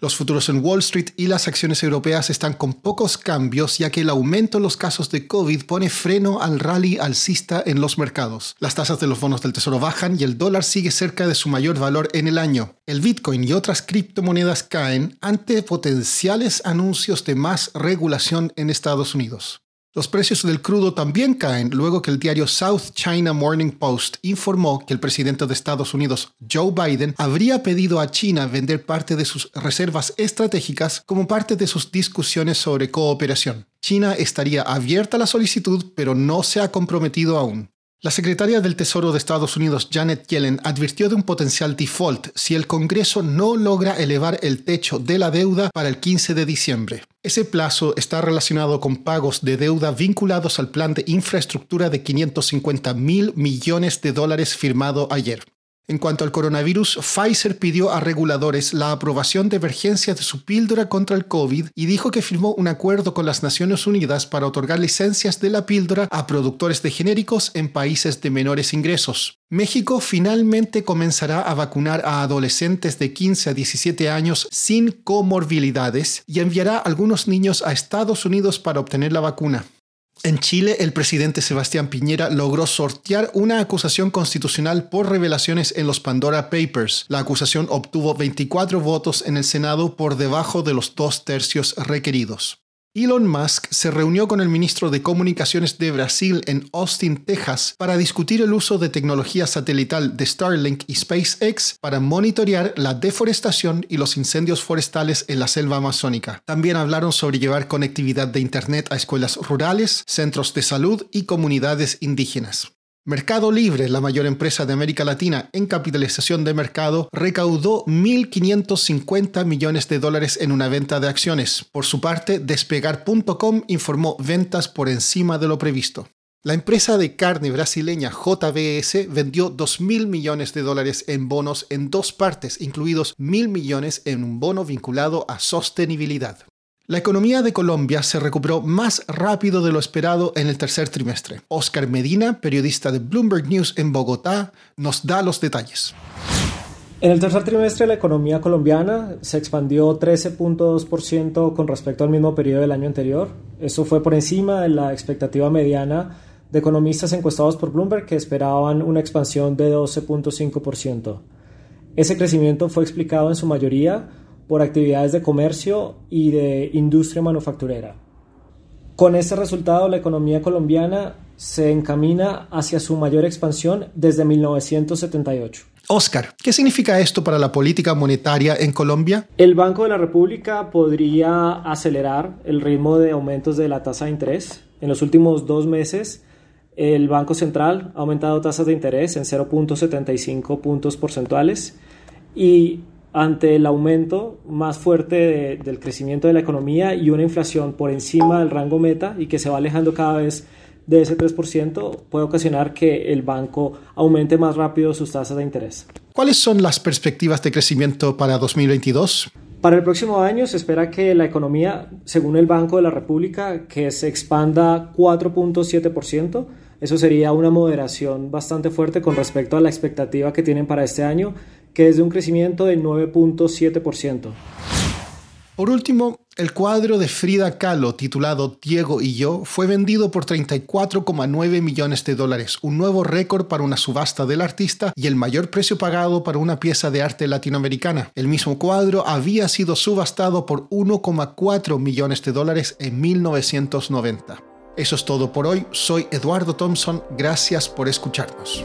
Los futuros en Wall Street y las acciones europeas están con pocos cambios ya que el aumento en los casos de COVID pone freno al rally alcista en los mercados. Las tasas de los bonos del tesoro bajan y el dólar sigue cerca de su mayor valor en el año. El Bitcoin y otras criptomonedas caen ante potenciales anuncios de más regulación en Estados Unidos. Los precios del crudo también caen luego que el diario South China Morning Post informó que el presidente de Estados Unidos, Joe Biden, habría pedido a China vender parte de sus reservas estratégicas como parte de sus discusiones sobre cooperación. China estaría abierta a la solicitud, pero no se ha comprometido aún. La secretaria del Tesoro de Estados Unidos, Janet Yellen, advirtió de un potencial default si el Congreso no logra elevar el techo de la deuda para el 15 de diciembre. Ese plazo está relacionado con pagos de deuda vinculados al plan de infraestructura de 550 mil millones de dólares firmado ayer. En cuanto al coronavirus, Pfizer pidió a reguladores la aprobación de emergencia de su píldora contra el COVID y dijo que firmó un acuerdo con las Naciones Unidas para otorgar licencias de la píldora a productores de genéricos en países de menores ingresos. México finalmente comenzará a vacunar a adolescentes de 15 a 17 años sin comorbilidades y enviará a algunos niños a Estados Unidos para obtener la vacuna. En Chile, el presidente Sebastián Piñera logró sortear una acusación constitucional por revelaciones en los Pandora Papers. La acusación obtuvo 24 votos en el Senado por debajo de los dos tercios requeridos. Elon Musk se reunió con el ministro de Comunicaciones de Brasil en Austin, Texas, para discutir el uso de tecnología satelital de Starlink y SpaceX para monitorear la deforestación y los incendios forestales en la selva amazónica. También hablaron sobre llevar conectividad de Internet a escuelas rurales, centros de salud y comunidades indígenas. Mercado Libre, la mayor empresa de América Latina en capitalización de mercado, recaudó 1.550 millones de dólares en una venta de acciones. Por su parte, Despegar.com informó ventas por encima de lo previsto. La empresa de carne brasileña JBS vendió 2.000 millones de dólares en bonos en dos partes, incluidos 1.000 millones en un bono vinculado a sostenibilidad. La economía de Colombia se recuperó más rápido de lo esperado en el tercer trimestre. Oscar Medina, periodista de Bloomberg News en Bogotá, nos da los detalles. En el tercer trimestre la economía colombiana se expandió 13.2% con respecto al mismo periodo del año anterior. Eso fue por encima de la expectativa mediana de economistas encuestados por Bloomberg que esperaban una expansión de 12.5%. Ese crecimiento fue explicado en su mayoría por actividades de comercio y de industria manufacturera. Con este resultado, la economía colombiana se encamina hacia su mayor expansión desde 1978. Oscar, ¿qué significa esto para la política monetaria en Colombia? El Banco de la República podría acelerar el ritmo de aumentos de la tasa de interés. En los últimos dos meses, el Banco Central ha aumentado tasas de interés en 0.75 puntos porcentuales y ante el aumento más fuerte del crecimiento de la economía y una inflación por encima del rango meta y que se va alejando cada vez de ese 3%, puede ocasionar que el banco aumente más rápido sus tasas de interés. ¿Cuáles son las perspectivas de crecimiento para 2022? Para el próximo año se espera que la economía, según el Banco de la República, que se expanda 4.7%. Eso sería una moderación bastante fuerte con respecto a la expectativa que tienen para este año, que es de un crecimiento del 9.7%. Por último, el cuadro de Frida Kahlo titulado Diego y yo fue vendido por 34,9 millones de dólares, un nuevo récord para una subasta del artista y el mayor precio pagado para una pieza de arte latinoamericana. El mismo cuadro había sido subastado por 1,4 millones de dólares en 1990. Eso es todo por hoy. Soy Eduardo Thompson. Gracias por escucharnos.